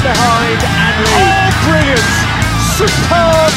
from behind and lead. Oh, brilliant! Superb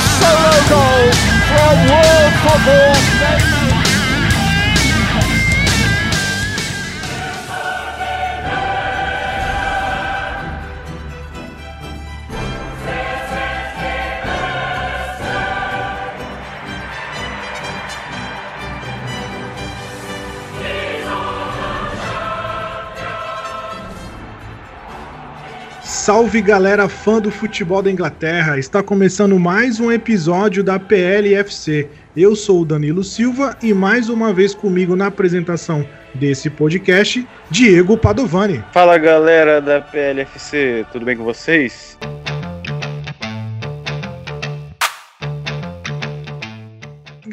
Salve galera fã do futebol da Inglaterra! Está começando mais um episódio da PLFC. Eu sou o Danilo Silva e mais uma vez comigo na apresentação desse podcast, Diego Padovani. Fala galera da PLFC, tudo bem com vocês?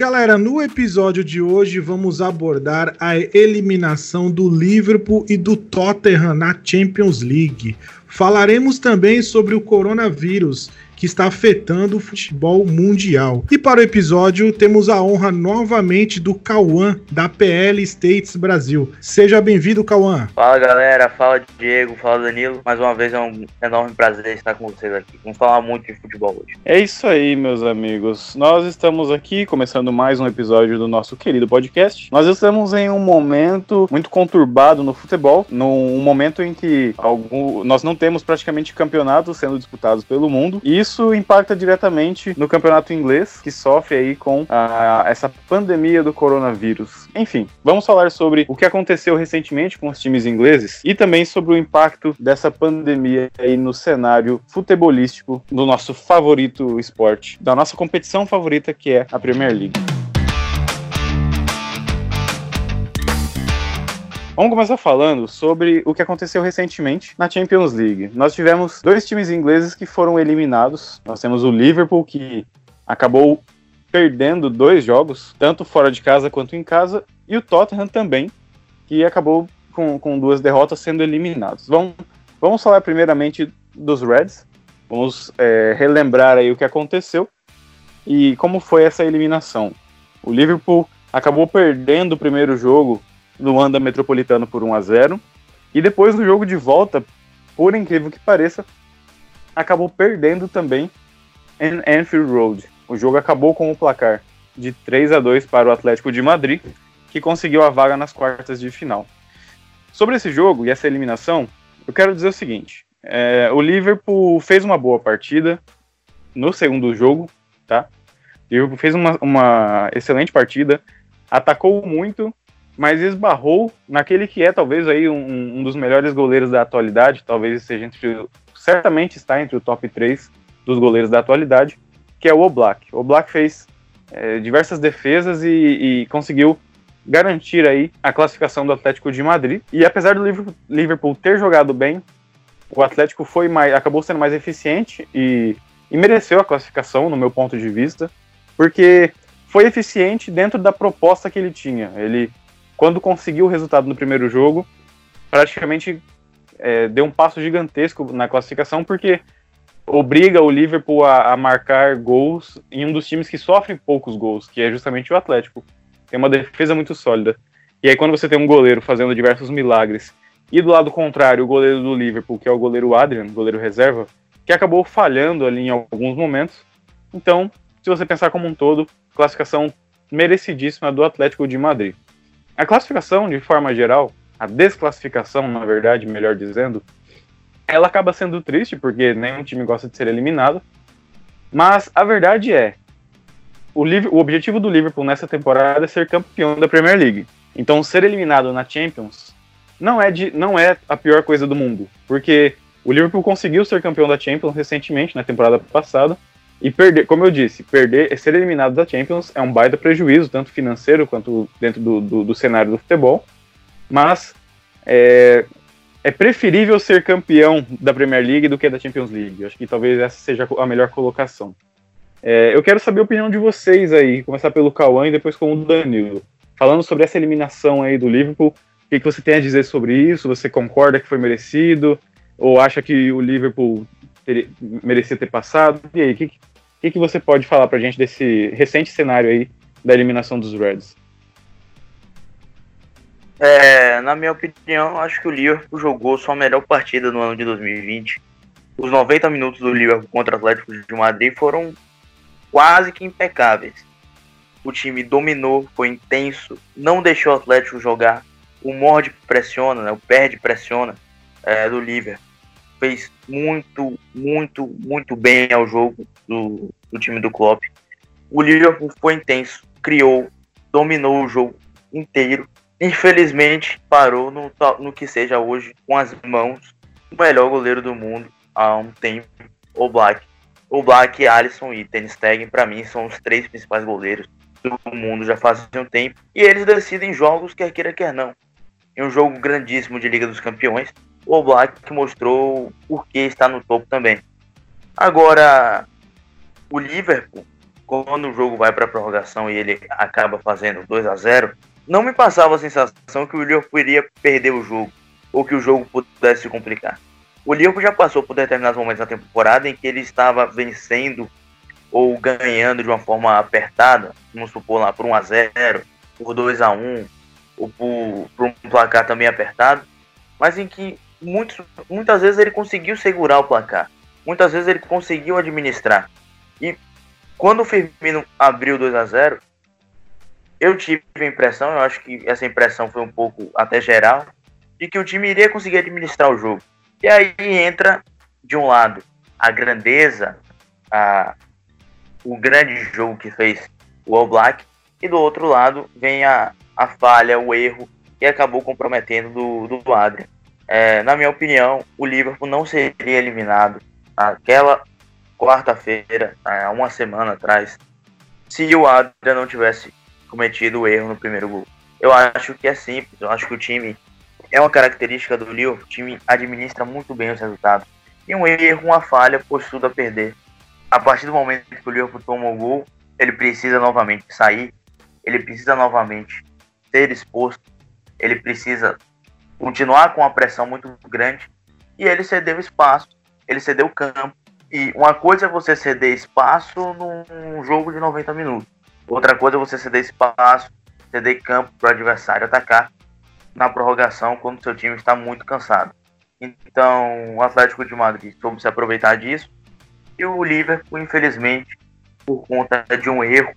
Galera, no episódio de hoje vamos abordar a eliminação do Liverpool e do Tottenham na Champions League. Falaremos também sobre o coronavírus que está afetando o futebol mundial. E para o episódio, temos a honra novamente do Cauã, da PL States Brasil. Seja bem-vindo, Cauã. Fala galera, fala Diego, fala Danilo. Mais uma vez é um enorme prazer estar com vocês aqui. Vamos falar muito de futebol hoje. É isso aí, meus amigos. Nós estamos aqui começando mais um episódio do nosso querido podcast. Nós estamos em um momento muito conturbado no futebol, num momento em que algum, nós não temos praticamente campeonatos sendo disputados pelo mundo. E isso isso impacta diretamente no campeonato inglês, que sofre aí com a, essa pandemia do coronavírus. Enfim, vamos falar sobre o que aconteceu recentemente com os times ingleses e também sobre o impacto dessa pandemia aí no cenário futebolístico do nosso favorito esporte, da nossa competição favorita que é a Premier League. Vamos começar falando sobre o que aconteceu recentemente na Champions League. Nós tivemos dois times ingleses que foram eliminados. Nós temos o Liverpool, que acabou perdendo dois jogos, tanto fora de casa quanto em casa, e o Tottenham também, que acabou com, com duas derrotas sendo eliminados. Vamos, vamos falar primeiramente dos Reds. Vamos é, relembrar aí o que aconteceu e como foi essa eliminação. O Liverpool acabou perdendo o primeiro jogo no Anda Metropolitano por 1 a 0 e depois no jogo de volta, por incrível que pareça, acabou perdendo também em Anfield Road. O jogo acabou com o placar de 3 a 2 para o Atlético de Madrid, que conseguiu a vaga nas quartas de final. Sobre esse jogo e essa eliminação, eu quero dizer o seguinte: é, o Liverpool fez uma boa partida no segundo jogo, tá? O Liverpool fez uma, uma excelente partida, atacou muito mas esbarrou naquele que é talvez aí um, um, dos melhores goleiros da atualidade, talvez seja entre, certamente está entre o top 3 dos goleiros da atualidade, que é o Oblak. O Oblak fez é, diversas defesas e, e, conseguiu garantir aí a classificação do Atlético de Madrid. E apesar do Liverpool ter jogado bem, o Atlético foi mais, acabou sendo mais eficiente e, e mereceu a classificação, no meu ponto de vista, porque foi eficiente dentro da proposta que ele tinha. Ele quando conseguiu o resultado no primeiro jogo, praticamente é, deu um passo gigantesco na classificação, porque obriga o Liverpool a, a, marcar gols em um dos times que sofrem poucos gols, que é justamente o Atlético. Tem uma defesa muito sólida. E aí, quando você tem um goleiro fazendo diversos milagres, e do lado contrário, o goleiro do Liverpool, que é o goleiro Adrian, goleiro reserva, que acabou falhando ali em alguns momentos. Então, se você pensar como um todo, classificação merecidíssima do Atlético de Madrid. A classificação, de forma geral, a desclassificação, na verdade, melhor dizendo, ela acaba sendo triste, porque nenhum time gosta de ser eliminado. Mas a verdade é, o, o objetivo do Liverpool nessa temporada é ser campeão da Premier League. Então, ser eliminado na Champions não é, de, não é a pior coisa do mundo, porque o Liverpool conseguiu ser campeão da Champions recentemente, na temporada passada, e perder, como eu disse, perder, ser eliminado da Champions é um baita prejuízo, tanto financeiro quanto dentro do, do, do cenário do futebol. Mas é, é, preferível ser campeão da Premier League do que da Champions League. Eu acho que talvez essa seja a melhor colocação. É, eu quero saber a opinião de vocês aí, começar pelo Cauã e depois com o Danilo. Falando sobre essa eliminação aí do Liverpool, o que, que você tem a dizer sobre isso? Você concorda que foi merecido? Ou acha que o Liverpool merecia ter passado? E aí, o que, o que, que você pode falar pra gente desse recente cenário aí da eliminação dos Reds? É, na minha opinião, acho que o Liverpool jogou sua melhor partida no ano de 2020. os 90 minutos do Liverpool contra o Atlético de Madrid foram quase que impecáveis. O time dominou, foi intenso, não deixou o Atlético jogar. O morde pressiona, né? o perde pressiona é, do Liverpool. Fez muito, muito, muito bem ao jogo do, do time do Klopp. O Liverpool foi intenso, criou, dominou o jogo inteiro. Infelizmente, parou no, no que seja hoje com as mãos o melhor goleiro do mundo há um tempo, o Black. O Black, Alisson e Ten Stegen, para mim, são os três principais goleiros do mundo já faz um tempo. E eles decidem jogos, quer queira, quer não. Em um jogo grandíssimo de Liga dos Campeões, o Black mostrou por que está no topo também. Agora, o Liverpool, quando o jogo vai para prorrogação e ele acaba fazendo 2 a 0 não me passava a sensação que o Liverpool iria perder o jogo ou que o jogo pudesse se complicar. O Liverpool já passou por determinados momentos na temporada em que ele estava vencendo ou ganhando de uma forma apertada, vamos supor lá por 1 a 0 por 2 a 1 ou por, por um placar também apertado, mas em que muitos, muitas vezes ele conseguiu segurar o placar, muitas vezes ele conseguiu administrar. E quando o Firmino abriu 2 a 0 eu tive a impressão, eu acho que essa impressão foi um pouco até geral, de que o time iria conseguir administrar o jogo. E aí entra, de um lado, a grandeza, a, o grande jogo que fez o All Black, e do outro lado vem a, a falha, o erro que acabou comprometendo do, do Adrian. É, na minha opinião, o Liverpool não seria eliminado aquela quarta-feira, há uma semana atrás, se o Adrian não tivesse cometido o erro no primeiro gol. Eu acho que é simples, eu acho que o time é uma característica do Liverpool, o time administra muito bem os resultados. E um erro, uma falha, pôs tudo a perder. A partir do momento que o Liverpool toma o gol, ele precisa novamente sair, ele precisa novamente ser exposto, ele precisa continuar com uma pressão muito grande e ele cedeu espaço, ele cedeu campo. E uma coisa é você ceder espaço num jogo de 90 minutos. Outra coisa é você ceder espaço, ceder campo para o adversário atacar na prorrogação quando seu time está muito cansado. Então, o Atlético de Madrid soube se aproveitar disso e o Liverpool, infelizmente, por conta de um erro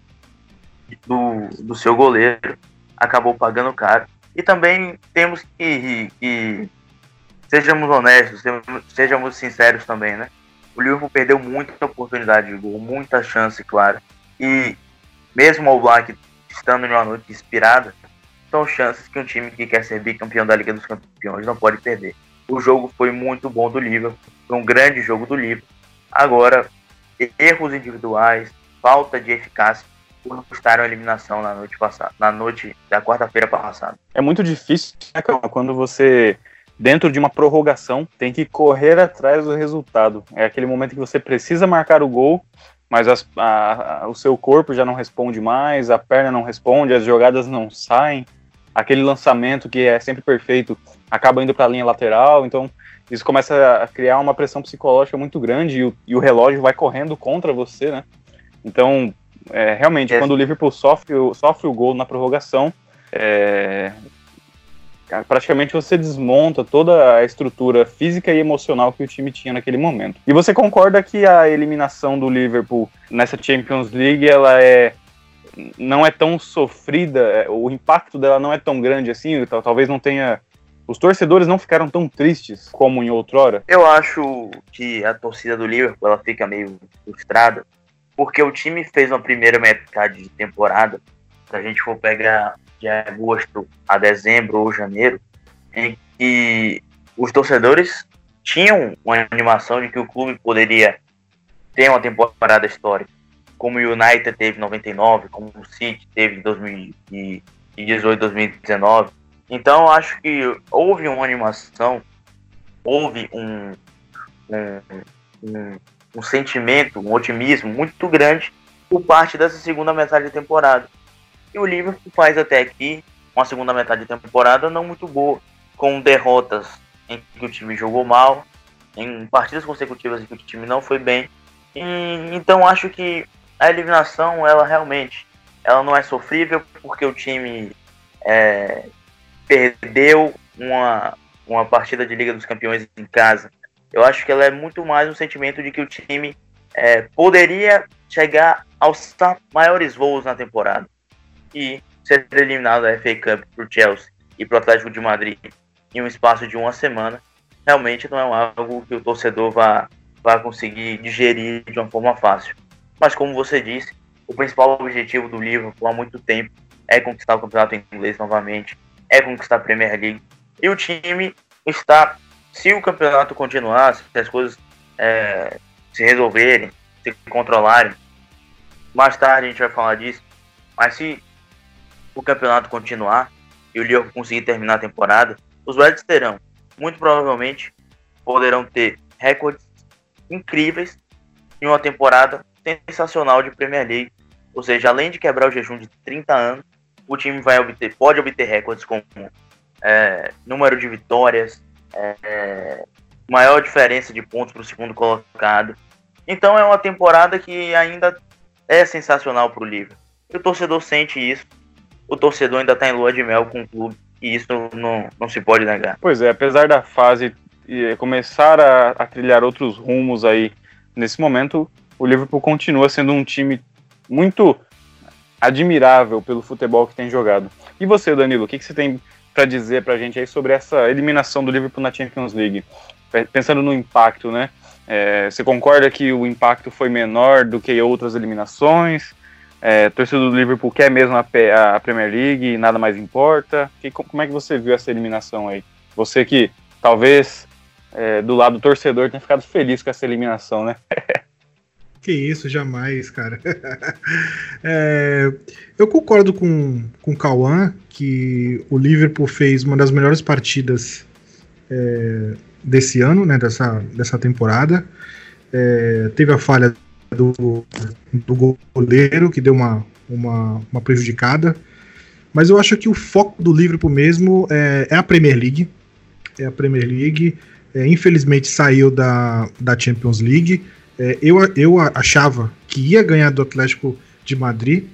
do, do seu goleiro, acabou pagando caro. E também temos que, que sejamos honestos, sejamos sinceros também, né? O Liverpool perdeu muita oportunidade de gol, muita chance, claro. E mesmo o Black estando em uma noite inspirada, são chances que um time que quer ser bicampeão da Liga dos Campeões não pode perder. O jogo foi muito bom do Liverpool, foi um grande jogo do Liverpool. Agora, erros individuais, falta de eficácia custaram a eliminação na noite passada, na noite da quarta-feira passada. É muito difícil né, quando você dentro de uma prorrogação tem que correr atrás do resultado. É aquele momento que você precisa marcar o gol, mas as, a, a, o seu corpo já não responde mais, a perna não responde, as jogadas não saem. Aquele lançamento que é sempre perfeito acaba indo para a linha lateral, então isso começa a criar uma pressão psicológica muito grande e o, e o relógio vai correndo contra você, né? Então, é, realmente, é. quando o Liverpool sofre, sofre o gol na prorrogação, é, praticamente você desmonta toda a estrutura física e emocional que o time tinha naquele momento. E você concorda que a eliminação do Liverpool nessa Champions League ela é não é tão sofrida, é, o impacto dela não é tão grande assim, talvez não tenha os torcedores não ficaram tão tristes como em outrora? Eu acho que a torcida do Liverpool ela fica meio frustrada porque o time fez uma primeira metade de temporada. Se a gente for pegar de agosto a dezembro ou janeiro, em que os torcedores tinham uma animação de que o clube poderia ter uma temporada histórica, como o United teve em 99, como o City teve em 2018, 2019. Então, acho que houve uma animação, houve um, um, um, um sentimento, um otimismo muito grande por parte dessa segunda metade da temporada. E o Liverpool faz até aqui uma segunda metade de temporada não muito boa, com derrotas em que o time jogou mal, em partidas consecutivas em que o time não foi bem. E, então acho que a eliminação, ela realmente, ela não é sofrível porque o time é, perdeu uma, uma partida de Liga dos Campeões em casa Eu acho que ela é muito mais um sentimento de que o time é, poderia chegar aos maiores voos na temporada e ser eliminado da FA Cup para o Chelsea e para o Atlético de Madrid em um espaço de uma semana, realmente não é algo que o torcedor vá, vá conseguir digerir de uma forma fácil. Mas como você disse, o principal objetivo do Liverpool há muito tempo é conquistar o campeonato inglês novamente, é conquistar a Premier League. E o time está, se o campeonato continuar, se as coisas é, se resolverem, se controlarem, mais tarde a gente vai falar disso, mas se o campeonato continuar e o Liverpool conseguir terminar a temporada, os Reds terão, muito provavelmente, poderão ter recordes incríveis em uma temporada sensacional de Premier League. Ou seja, além de quebrar o jejum de 30 anos, o time vai obter, pode obter recordes como é, número de vitórias, é, maior diferença de pontos para o segundo colocado. Então é uma temporada que ainda é sensacional para o Liverpool. E o torcedor sente isso. O torcedor ainda está em lua de mel com o clube. E isso não, não se pode negar. Pois é, apesar da fase começar a, a trilhar outros rumos aí nesse momento, o Liverpool continua sendo um time muito admirável pelo futebol que tem jogado. E você, Danilo, o que, que você tem para dizer para a gente aí sobre essa eliminação do Liverpool na Champions League? Pensando no impacto, né? É, você concorda que o impacto foi menor do que outras eliminações? É, torcedor do Liverpool quer mesmo a, a, Premier League e nada mais importa? Que, como é que você viu essa eliminação aí? Você que talvez é, do lado do torcedor tenha ficado feliz com essa eliminação, né? Que isso, jamais, cara. é, eu concordo com, com o Cauã que o Liverpool fez uma das melhores partidas é, desse ano, né, dessa, dessa temporada. É, teve a falha do, do goleiro, que deu uma, uma, uma prejudicada. Mas eu acho que o foco do Liverpool mesmo é, é a Premier League. É a Premier League. É, infelizmente saiu da, da Champions League é, eu, eu achava que ia ganhar do Atlético de Madrid.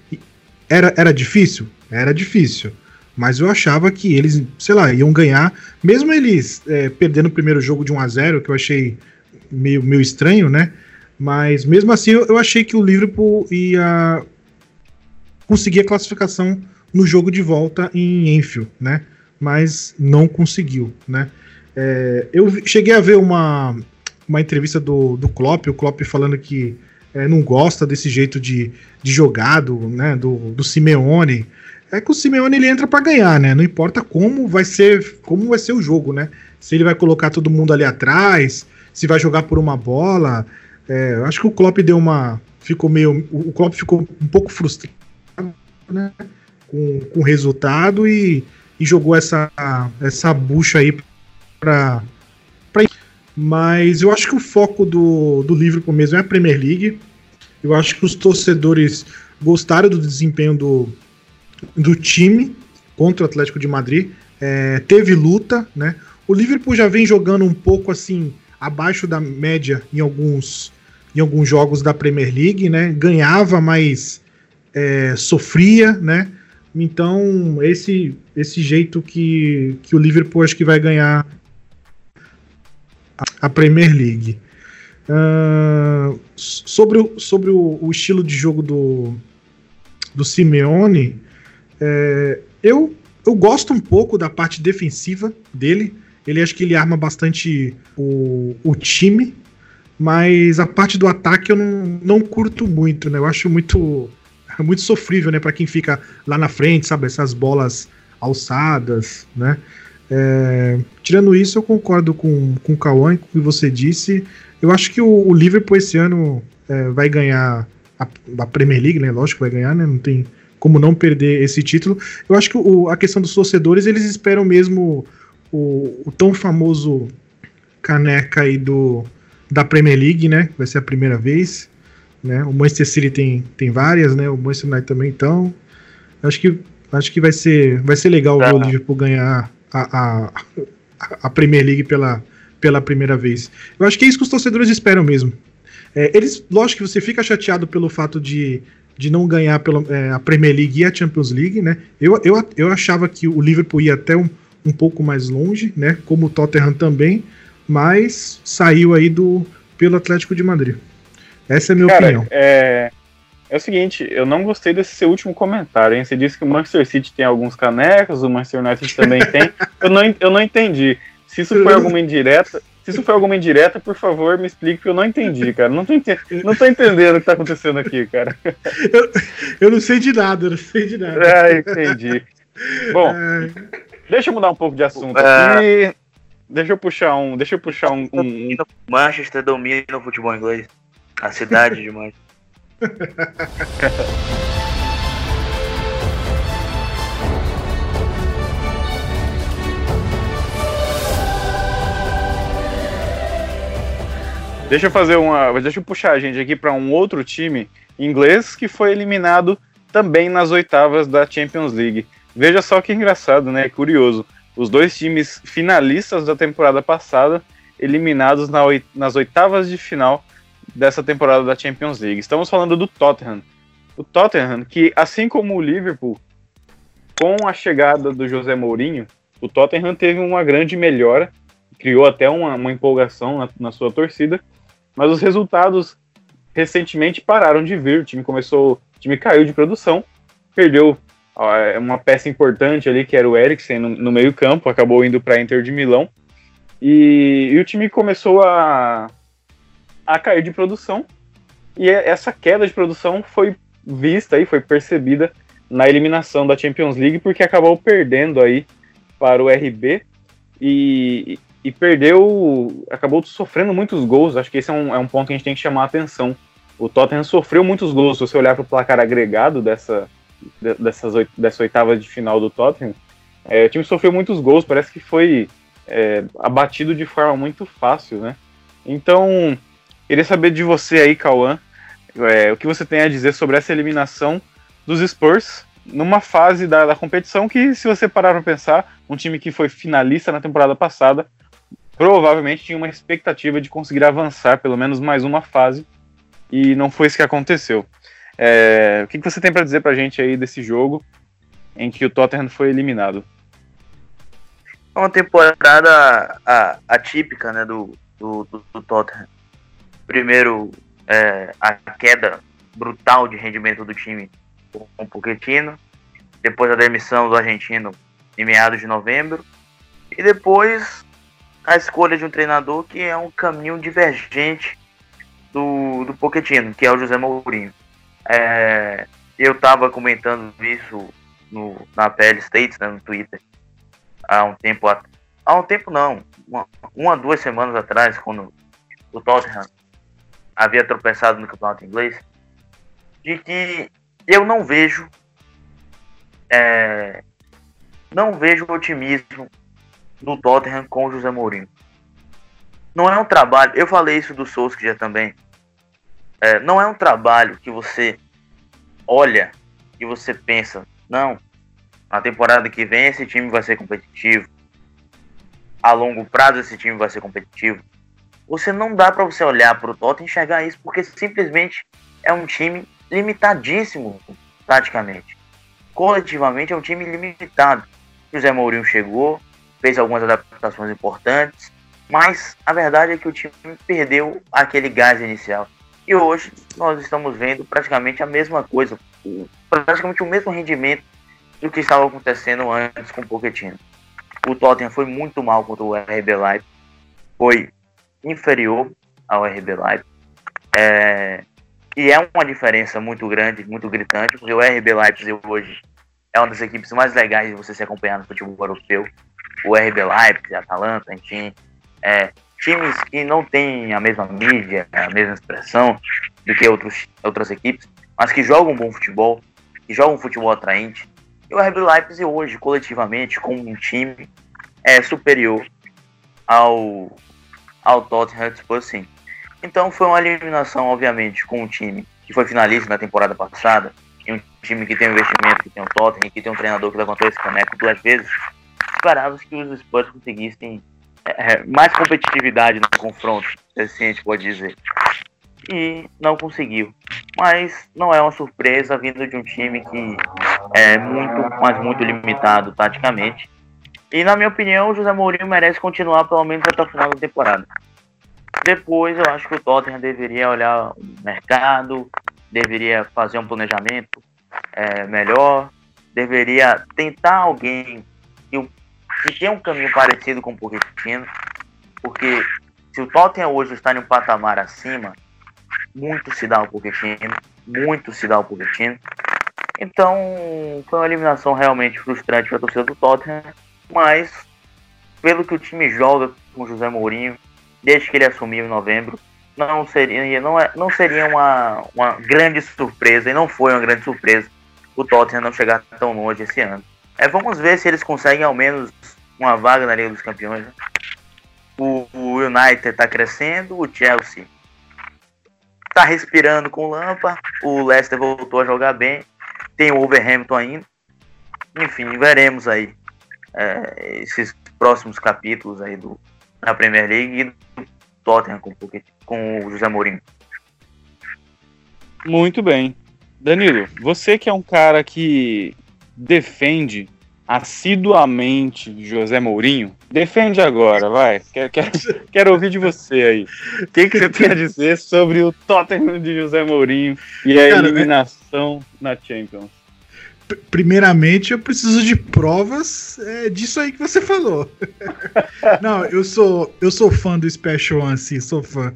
Era, era difícil? Era difícil. Mas eu achava que eles, sei lá, iam ganhar, mesmo eles é, perdendo o primeiro jogo de 1 a 0 que eu achei meio, meio estranho, né? Mas mesmo assim eu, eu achei que o Liverpool ia conseguir a classificação no jogo de volta em Enfield, né? Mas não conseguiu, né? É, eu cheguei a ver uma, uma entrevista do, do Klopp, o Klopp falando que é, não gosta desse jeito de, de jogado, né, do, do Simeone. É que o Simeone ele entra para ganhar, né? Não importa como vai ser, como vai ser o jogo, né? Se ele vai colocar todo mundo ali atrás, se vai jogar por uma bola. É, acho que o Klopp deu uma, ficou meio, o Klopp ficou um pouco frustrado, né? Com, com o resultado e, e jogou essa essa bucha aí para mas eu acho que o foco do, do Liverpool mesmo é a Premier League. Eu acho que os torcedores gostaram do desempenho do, do time contra o Atlético de Madrid. É, teve luta, né? O Liverpool já vem jogando um pouco assim abaixo da média em alguns, em alguns jogos da Premier League, né? Ganhava, mas é, sofria, né? Então esse esse jeito que, que o Liverpool acho que vai ganhar a Premier League. Uh, sobre o, sobre o, o, estilo de jogo do, do Simeone, é, eu, eu gosto um pouco da parte defensiva dele. Ele acho que ele arma bastante o, o time, mas a parte do ataque eu não, não curto muito, né? Eu acho muito muito sofrível, né, para quem fica lá na frente, sabe, essas bolas alçadas, né? É, tirando isso, eu concordo com, com o Cauã e com o que você disse. Eu acho que o, o Liverpool esse ano é, vai ganhar a, a, Premier League, né? Lógico que vai ganhar, né? Não tem como não perder esse título. Eu acho que o, a questão dos torcedores, eles esperam mesmo o, o tão famoso caneca aí do, da Premier League, né? Vai ser a primeira vez. Né? O Manchester City tem, tem várias, né? O Manchester United também, então. Acho que, acho que vai ser, vai ser legal o Liverpool ganhar a, a, a Premier League pela, pela primeira vez. Eu acho que é isso que os torcedores esperam mesmo. É, eles, lógico que você fica chateado pelo fato de, de não ganhar pela, é, a Premier League e a Champions League, né? Eu, eu, eu achava que o Liverpool ia até um, um pouco mais longe, né? Como o Tottenham também, mas saiu aí do pelo Atlético de Madrid. Essa é a minha Cara, opinião. É, é o seguinte, eu não gostei desse seu último comentário, hein? Você disse que o Manchester City tem alguns canecas, o Manchester United também tem. Eu não, eu não entendi. Se isso foi alguma indireta, se isso foi alguma indireta, por favor, me explique, porque eu não entendi, cara. Não tô, ente- não tô entendendo o que tá acontecendo aqui, cara. Eu não sei de nada, eu não sei de nada. Ah, entendi. Bom, É, deixa eu mudar um pouco de assunto Ah. aqui. Deixa eu puxar um. Deixa eu puxar um. um- um- Manchester domina o futebol inglês. A cidade de Manchester. Deixa eu fazer uma. Deixa eu puxar a gente aqui para um outro time inglês que foi eliminado também nas oitavas da Champions League. Veja só que engraçado, né? Curioso. Os dois times finalistas da temporada passada eliminados na nas oitavas de final dessa temporada da Champions League. Estamos falando do Tottenham. O Tottenham, que assim como o Liverpool, com a chegada do José Mourinho, o Tottenham teve uma grande melhora, criou até uma, uma empolgação na, na sua torcida, mas os resultados recentemente pararam de vir. O time começou, o time caiu de produção, perdeu ó, uma peça importante ali que era o Eriksen no, no meio campo, acabou indo para a Inter de Milão e, e o time começou a, a cair de produção e é- essa queda de produção foi vista e foi percebida na eliminação da Champions League porque acabou perdendo aí para o RB e, e perdeu, acabou sofrendo muitos gols. Acho que esse é um, é um ponto que a gente tem que chamar a atenção. O Tottenham sofreu muitos gols. Se você olhar para o placar agregado dessa, de- dessas, dessa oitava de final do Tottenham, é, o time sofreu muitos gols. Parece que foi é, abatido de forma muito fácil, né? Então, queria saber de você aí, Cauã, é, o que você tem a dizer sobre essa eliminação dos Spurs numa fase da, da competição que, se você parar para pensar, um time que foi finalista na temporada passada provavelmente tinha uma expectativa de conseguir avançar pelo menos mais uma fase e não foi isso que aconteceu. É, o que, que você tem para dizer para a gente aí desse jogo em que o Tottenham foi eliminado? É uma temporada atípica né, do, do, do Tottenham. Primeiro, é, a queda brutal de rendimento do time com o Pochettino. Depois a demissão do argentino em meados de novembro. E depois a escolha de um treinador que é um caminho divergente do, do Pochettino, que é o José Mourinho. É, eu estava comentando isso no, na PL States, né, no Twitter, há um tempo há um tempo não, uma, uma duas semanas atrás, quando o Tottenham havia tropeçado no campeonato inglês, de que eu não vejo é, não vejo otimismo do Tottenham com o José Mourinho. Não é um trabalho, eu falei isso do Solskjaer também. É, não é um trabalho que você olha e você pensa, não, na temporada que vem esse time vai ser competitivo. A longo prazo esse time vai ser competitivo. Você não dá para você olhar para o Tottenham e enxergar isso porque simplesmente é um time limitadíssimo, praticamente. Coletivamente é um time limitado. José Mourinho chegou, fez algumas adaptações importantes, mas a verdade é que o time perdeu aquele gás inicial. E hoje nós estamos vendo praticamente a mesma coisa, praticamente o mesmo rendimento do que estava acontecendo antes com o Pochettino. O Tottenham foi muito mal contra o RB Leipzig, foi inferior ao RB Leipzig. É, e é uma diferença muito grande, muito gritante, porque o RB Leipzig hoje é uma das equipes mais legais de você se acompanhar no futebol europeu. O RB Leipzig, Atalanta, enfim, é, times que não têm a mesma mídia, a mesma expressão do que outros, outras equipes, mas que jogam bom futebol, que jogam futebol atraente. E o RB Leipzig hoje, coletivamente, como um time, é superior ao, ao Tottenham Hotspur, sim. Então foi uma eliminação, obviamente, com um time que foi finalista na temporada passada, e um time que tem um investimento, que tem um Tottenham, que tem um treinador que levantou esse caneco duas vezes, esperava que os Spurs conseguissem é, mais competitividade no confronto, se assim a gente pode dizer. E não conseguiu. Mas não é uma surpresa vindo de um time que é muito, mas muito limitado taticamente. E na minha opinião, o José Mourinho merece continuar pelo menos até o final da temporada. Depois eu acho que o Tottenham deveria olhar o mercado, deveria fazer um planejamento é, melhor, deveria tentar alguém que, que tenha um caminho parecido com o Pochettino, porque se o Tottenham hoje está em um patamar acima, muito se dá ao Pochettino, muito se dá ao Pochettino. Então, foi uma eliminação realmente frustrante para a torcida do Tottenham, mas pelo que o time joga com o José Mourinho, desde que ele assumiu em novembro, não seria, não é, não seria uma, uma grande surpresa, e não foi uma grande surpresa, o Tottenham não chegar tão longe esse ano. É, vamos ver se eles conseguem ao menos uma vaga na Liga dos Campeões. Né? O, o United está crescendo, o Chelsea está respirando com o Lampa, o Leicester voltou a jogar bem, tem o Wolverhampton ainda. Enfim, veremos aí é, esses próximos capítulos aí do, da Premier League e do Tottenham com, com o José Mourinho. Muito bem. Danilo, você que é um cara que defende assiduamente José Mourinho, defende agora, vai. Quero, quero, quero ouvir de você aí. O que, que, você tem a dizer sobre o Tottenham de José Mourinho e a cara, eliminação na Champions? Primeiramente, eu preciso de provas é, disso aí que você falou. não, eu sou, eu sou fã do Special One, assim, sou fã.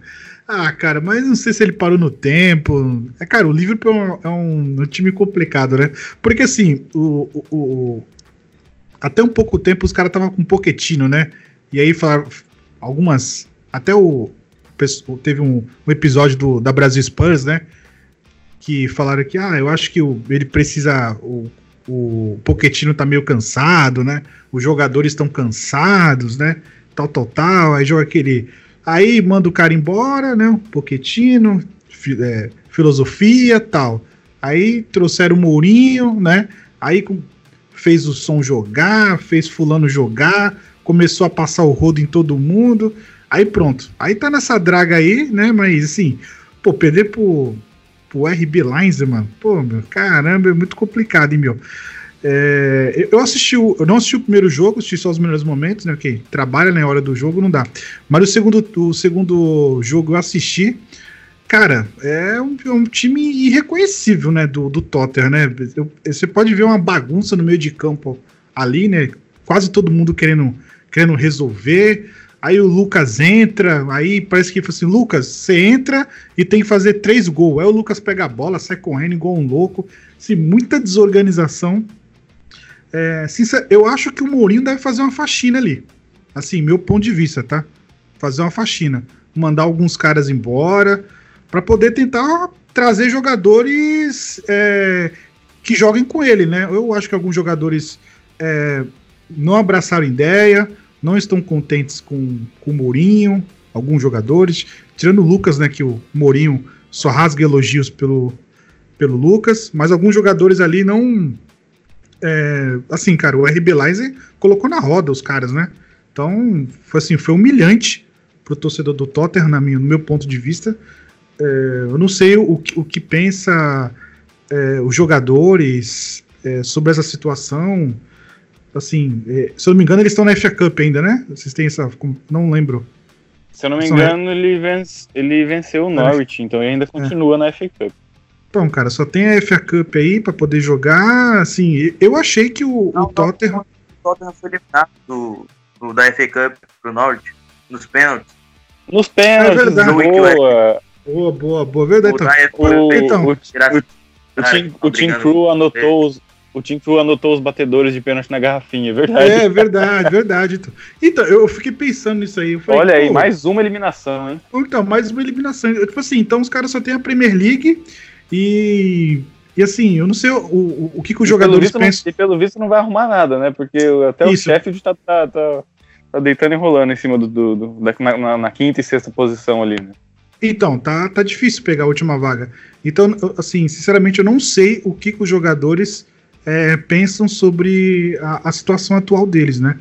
Ah, cara, mas não sei se ele parou no tempo. É, cara, o Liverpool é um, é um time complicado, né? Porque assim, o, o, o até um pouco tempo os caras estavam com um Poquetino, né? E aí falaram algumas. Até o. Teve um, um episódio do, da Brasil Spurs, né? Que falaram que, ah, eu acho que o, ele precisa. O, o Poquetino tá meio cansado, né? Os jogadores estão cansados, né? Tal, tal, tal. Aí joga aquele. Aí manda o cara embora, né? O Poquetino, fi, é, filosofia tal. Aí trouxeram o Mourinho, né? Aí fez o som jogar, fez Fulano jogar, começou a passar o rodo em todo mundo. Aí pronto. Aí tá nessa draga aí, né? Mas assim, pô, perder pro o RB Lines, mano. Pô, meu, caramba, é muito complicado, hein, meu. É, eu assisti, o, eu não assisti o primeiro jogo, assisti só os melhores momentos, né? Ok, trabalha na hora do jogo, não dá. Mas o segundo, o segundo jogo eu assisti. Cara, é um, é um time irreconhecível, né? Do, do Tottenham, né? Eu, você pode ver uma bagunça no meio de campo ali, né? Quase todo mundo querendo, querendo resolver. Aí o Lucas entra, aí parece que assim, Lucas, você entra e tem que fazer três gols. Aí o Lucas pega a bola, sai correndo igual um louco. Assim, muita desorganização. É, eu acho que o Mourinho deve fazer uma faxina ali. Assim, meu ponto de vista, tá? Fazer uma faxina. Mandar alguns caras embora para poder tentar trazer jogadores é, que joguem com ele, né? Eu acho que alguns jogadores é, não abraçaram ideia não estão contentes com, com o Mourinho, alguns jogadores, tirando o Lucas, né, que o Mourinho só rasga elogios pelo, pelo Lucas, mas alguns jogadores ali não. É, assim, cara, o RB Leipzig colocou na roda os caras, né? Então, foi assim, foi humilhante pro torcedor do Tottenham, na minha, no meu ponto de vista. É, eu não sei o, o que pensa é, os jogadores é, sobre essa situação assim, é, se eu não me engano, eles estão na FA Cup ainda, né? Vocês têm essa. Não lembro. Se eu não me engano, ele, vence, ele venceu o Norwich, então ele ainda continua é. na FA Cup. Então, cara, só tem a FA Cup aí para poder jogar. Assim, eu achei que o, não, o Tottenham. O Tottenham foi eliminado do, do, da FA Cup pro Norwich, nos pênaltis. Nos pênaltis, é verdade. boa. Boa, boa, boa. Verdade, então. O, então, o, o, o, Team, o Team Crew anotou os, o Tim Crew anotou os batedores de pênalti na garrafinha, é verdade. É, verdade, verdade. Então, eu fiquei pensando nisso aí. Falei, Olha aí, mais uma eliminação, hein? Então, mais uma eliminação. Tipo assim, então os caras só tem a Premier League e. E assim, eu não sei o, o, o que, que os e jogadores pensam. Não, e pelo visto não vai arrumar nada, né? Porque até Isso. o Sheffield tá, tá, tá, tá, deitando e rolando em cima do, do, do da, na, na, quinta e sexta posição ali, né? Então, tá, tá difícil pegar a última vaga. Então, assim, sinceramente, eu não sei o que, que os jogadores é, pensam sobre a, a, situação atual deles, né?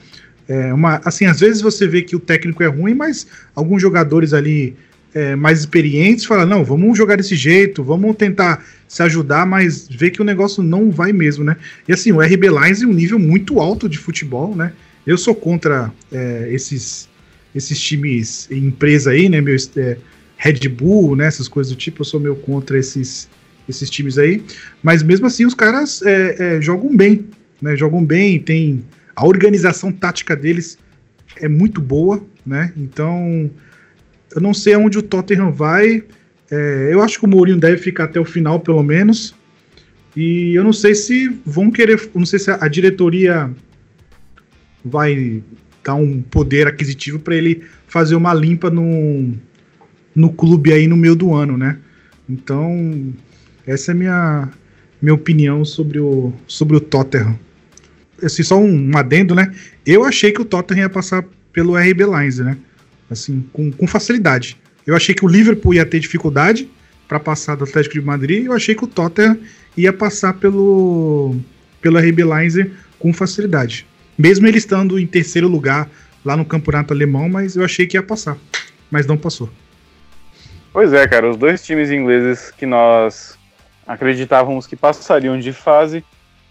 É uma, assim, às vezes você vê que o técnico é ruim, mas alguns jogadores ali é, mais experientes falam, não, vamos jogar desse jeito, vamos tentar se ajudar, mas vê que o negócio não vai mesmo, né? E assim, o RB Lions é um nível muito alto de futebol, né? Eu sou contra é, esses, esses times empresa aí, né? Meu, é, Red Bull, né? Essas coisas do tipo, eu sou meio contra esses, esses times aí. Mas mesmo assim, os caras é, é, jogam bem, né? Jogam bem, tem a organização tática deles é muito boa, né? Então, eu não sei aonde o Tottenham vai. É, eu acho que o Mourinho deve ficar até o final, pelo menos. E eu não sei se vão querer. Não sei se a, diretoria vai dar um poder aquisitivo para ele fazer uma limpa no, no clube aí no meio do ano, né? Então, essa é a minha, minha opinião sobre o, sobre o Tottenham. Assim, só um, um adendo, né? Eu achei que o Tottenham ia passar pelo RB Lions, né? Assim, com, com facilidade. Eu achei que o Liverpool ia ter dificuldade para passar do Atlético de Madrid. Eu achei que o Tottenham ia passar pelo pelo RB Lions com facilidade. Mesmo ele estando em terceiro lugar lá no campeonato alemão, mas eu achei que ia passar. Mas não passou. Pois é, cara, os dois times ingleses que nós acreditávamos que passariam de fase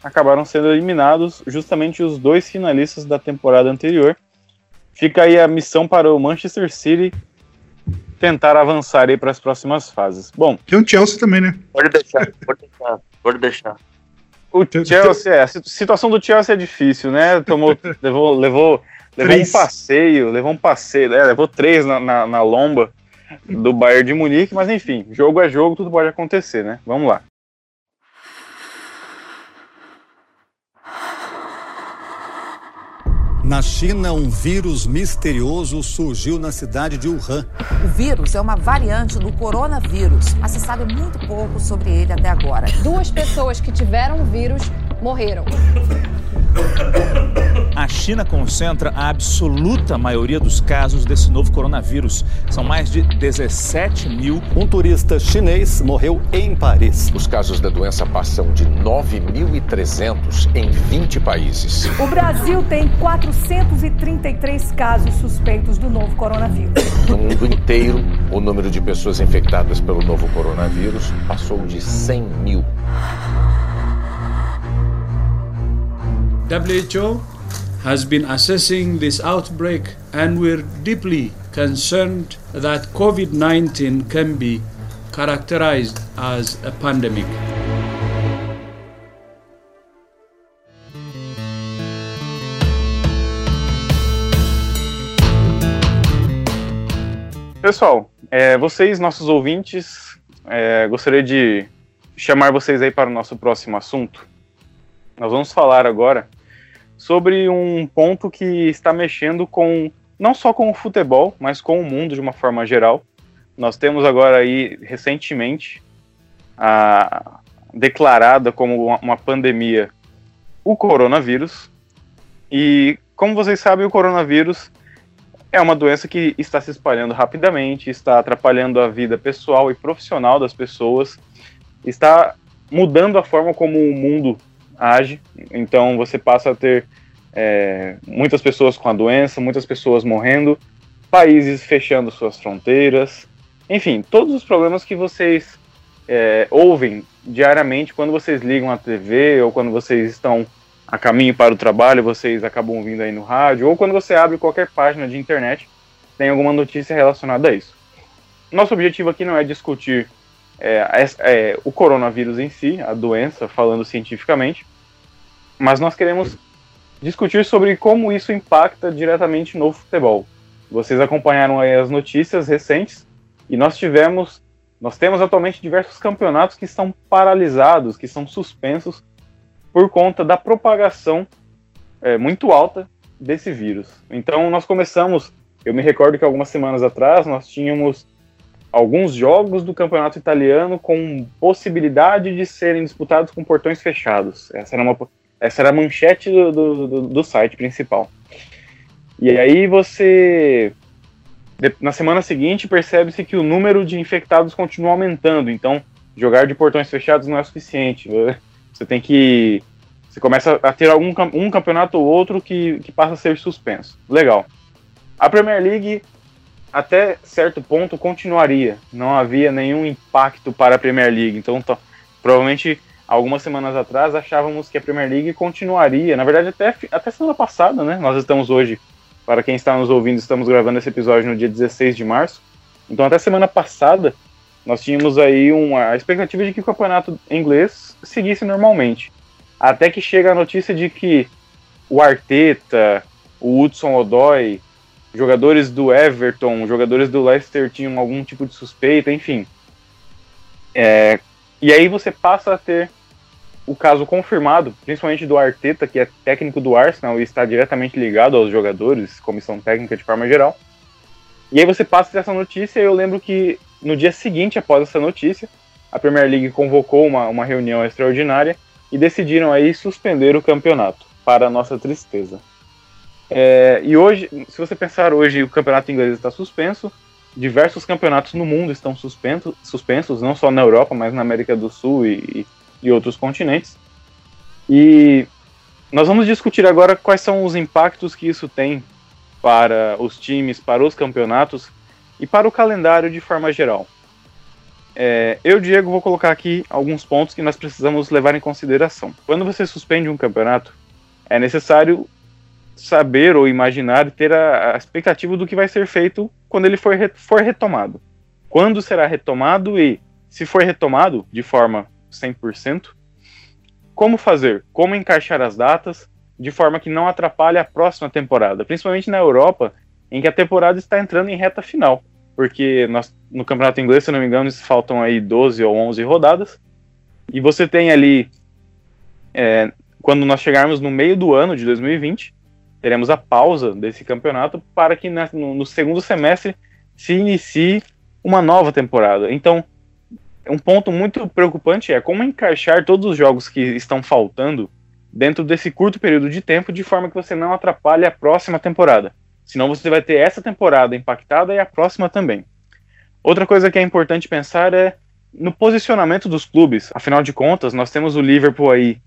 acabaram sendo eliminados, justamente os dois finalistas da temporada anterior. Fica aí a missão para o Manchester City tentar avançar aí para as próximas fases. Bom, tem o Chelsea também, né? Pode deixar, pode deixar, pode deixar. O Chelsea, é, a situação do Chelsea é difícil, né? Tomou, levou, levou, levou um passeio, levou um passeio, é, levou três na, na, na lomba do Bayern de Munique, mas enfim, jogo é jogo, tudo pode acontecer, né? Vamos lá. Na China, um vírus misterioso surgiu na cidade de Wuhan. O vírus é uma variante do coronavírus, mas se sabe muito pouco sobre ele até agora. Duas pessoas que tiveram o vírus morreram. A China concentra a absoluta maioria dos casos desse novo coronavírus. São mais de 17 mil. Um turista chinês morreu em Paris. Os casos da doença passam de 9.300 em 20 países. O Brasil tem 433 casos suspeitos do novo coronavírus. No mundo inteiro, o número de pessoas infectadas pelo novo coronavírus passou de 100 mil. WHO has been assessing this outbreak and we're deeply concerned that COVID 19 can be characterized as a pandemic. Pessoal, é, vocês, nossos ouvintes, é, gostaria de chamar vocês aí para o nosso próximo assunto. Nós vamos falar agora sobre um ponto que está mexendo com não só com o futebol, mas com o mundo de uma forma geral. Nós temos agora aí recentemente a declarada como uma, pandemia o coronavírus. E como vocês sabem, o coronavírus é uma doença que está se espalhando rapidamente, está atrapalhando a vida pessoal e profissional das pessoas, está mudando a forma como o mundo age. Então você passa a ter é, muitas pessoas com a doença, muitas pessoas morrendo, países fechando suas fronteiras, enfim, todos os problemas que vocês é, ouvem diariamente quando vocês ligam a TV ou quando vocês estão a caminho para o trabalho, vocês acabam ouvindo aí no rádio, ou quando você abre qualquer página de internet, tem alguma notícia relacionada a isso. Nosso objetivo aqui não é discutir é, é, o coronavírus em si, a doença, falando cientificamente, mas nós queremos discutir sobre como isso impacta diretamente no futebol. Vocês acompanharam aí as notícias recentes e nós tivemos, nós temos atualmente diversos campeonatos que estão paralisados, que são suspensos por conta da propagação é, muito alta desse vírus. Então nós começamos, eu me recordo que algumas semanas atrás nós tínhamos alguns jogos do campeonato italiano com possibilidade de serem disputados com portões fechados. Essa era uma essa era a manchete do, do, do, do site principal. E aí você. Na semana seguinte percebe-se que o número de infectados continua aumentando. Então, jogar de portões fechados não é suficiente. Você tem que. Você começa a ter algum um campeonato ou outro que, que passa a ser suspenso. Legal. A Premier League, até certo ponto, continuaria. Não havia nenhum impacto para a Premier League. Então, provavelmente algumas semanas atrás achávamos que a Premier League continuaria, na verdade até, até semana passada, né? Nós estamos hoje, para quem está nos ouvindo, estamos gravando esse episódio no dia 16 de março. Então até semana passada nós tínhamos aí uma a expectativa de que o campeonato inglês seguisse normalmente. Até que chega a notícia de que o Arteta, o Hudson Odoi, jogadores do Everton, jogadores do Leicester tinham algum tipo de suspeita, enfim. É, e aí você passa a ter o caso confirmado, principalmente do Arteta, que é técnico do Arsenal e está diretamente ligado aos jogadores, comissão técnica de forma geral. E aí você passa essa notícia e eu lembro que no dia seguinte, após essa notícia, a Premier League convocou uma, uma reunião extraordinária e decidiram aí suspender o campeonato, para nossa tristeza. É, e hoje, se você pensar hoje, o campeonato inglês está suspenso, diversos campeonatos no mundo estão suspenso, suspensos, não só na Europa, mas na América do Sul e, e outros continentes. E nós vamos discutir agora quais são os impactos que isso tem para os times, para os campeonatos e para o calendário de forma geral. É, eu, Diego, vou colocar aqui alguns pontos que nós precisamos levar em consideração. Quando você suspende um campeonato, é necessário saber ou imaginar e ter a, a, expectativa do que vai ser feito quando ele for, re, for retomado. Quando será retomado e, se for retomado de forma 100%, como fazer? Como encaixar as datas de forma que não atrapalhe a próxima temporada, principalmente na Europa, em que a temporada está entrando em reta final porque nós, no campeonato inglês, se não me engano, faltam aí 12 ou 11 rodadas. E você tem ali, é, quando nós chegarmos no meio do ano de 2020, teremos a pausa desse campeonato para que na, no, no, segundo semestre se inicie uma nova temporada. Então, um ponto muito preocupante é como encaixar todos os jogos que estão faltando dentro desse curto período de tempo de forma que você não atrapalhe a próxima temporada. Senão você vai ter essa temporada impactada e a próxima também. Outra coisa que é importante pensar é no posicionamento dos clubes. Afinal de contas, nós temos o Liverpool aí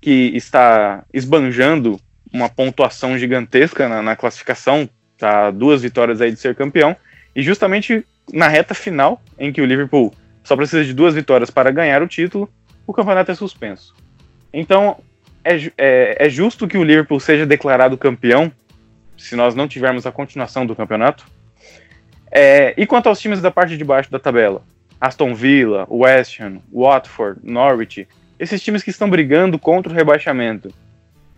que está esbanjando uma pontuação gigantesca na, na classificação, tá duas vitórias aí de ser campeão, e justamente na reta final, em que o Liverpool só precisa de duas vitórias para ganhar o título, o campeonato é suspenso. Então, é, é, é justo que o Liverpool seja declarado campeão se nós não tivermos a continuação do campeonato. É, e quanto aos times da parte de baixo da tabela? Aston Villa, West Ham, Watford, Norwich, esses times que estão brigando contra o rebaixamento.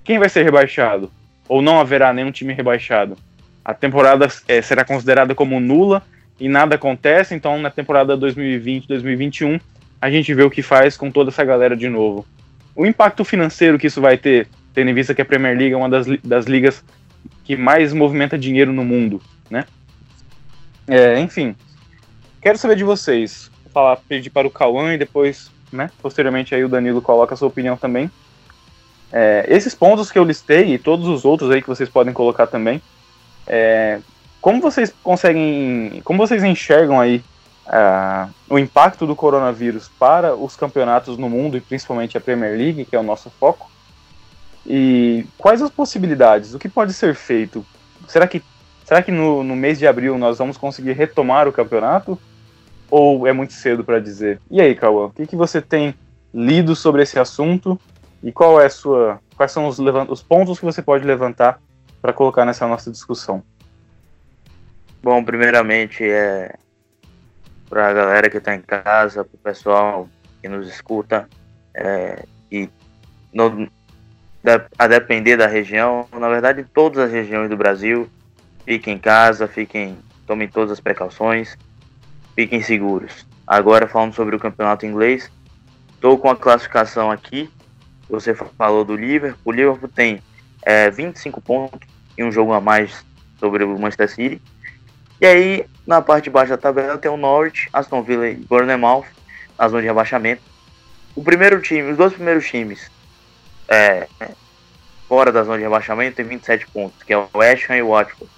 Quem vai ser rebaixado? Ou não haverá nenhum time rebaixado? A temporada é, será considerada como nula e nada acontece, então na temporada 2020-2021 a gente vê o que faz com toda essa galera de novo. O impacto financeiro que isso vai ter, tendo em vista que a Premier League é uma das, das ligas que mais movimenta dinheiro no mundo, né? É, enfim, quero saber de vocês. Vou falar, pedir para o Cauã e depois, né, posteriormente aí o Danilo coloca a sua opinião também. É, esses pontos que eu listei e todos os outros aí que vocês podem colocar também, é, como vocês conseguem, como vocês enxergam aí uh, o impacto do coronavírus para os campeonatos no mundo e principalmente a Premier League, que é o nosso foco? E quais as possibilidades? O que pode ser feito? Será que, será que no, no mês de abril nós vamos conseguir retomar o campeonato? Ou é muito cedo para dizer? E aí, Cauã, o que, que você tem lido sobre esse assunto? E qual é sua, quais são os, os pontos que você pode levantar para colocar nessa nossa discussão? Bom, primeiramente é para a galera que está em casa, para o pessoal que nos escuta é, e no, a depender da região, na verdade, todas as regiões do Brasil, fiquem em casa, fiquem, tomem todas as precauções, fiquem seguros. Agora falando sobre o campeonato inglês, estou com a classificação aqui. Você falou do Liverpool. O Liverpool tem é, 25 pontos e um jogo a mais sobre o Manchester City. E aí, na parte de baixo da tabela, tem o Norwich, Aston Villa e Bournemouth na zona de rebaixamento. O primeiro time, os dois primeiros times é, fora da zona de rebaixamento tem 27 pontos, que é o West Ham e o Watford.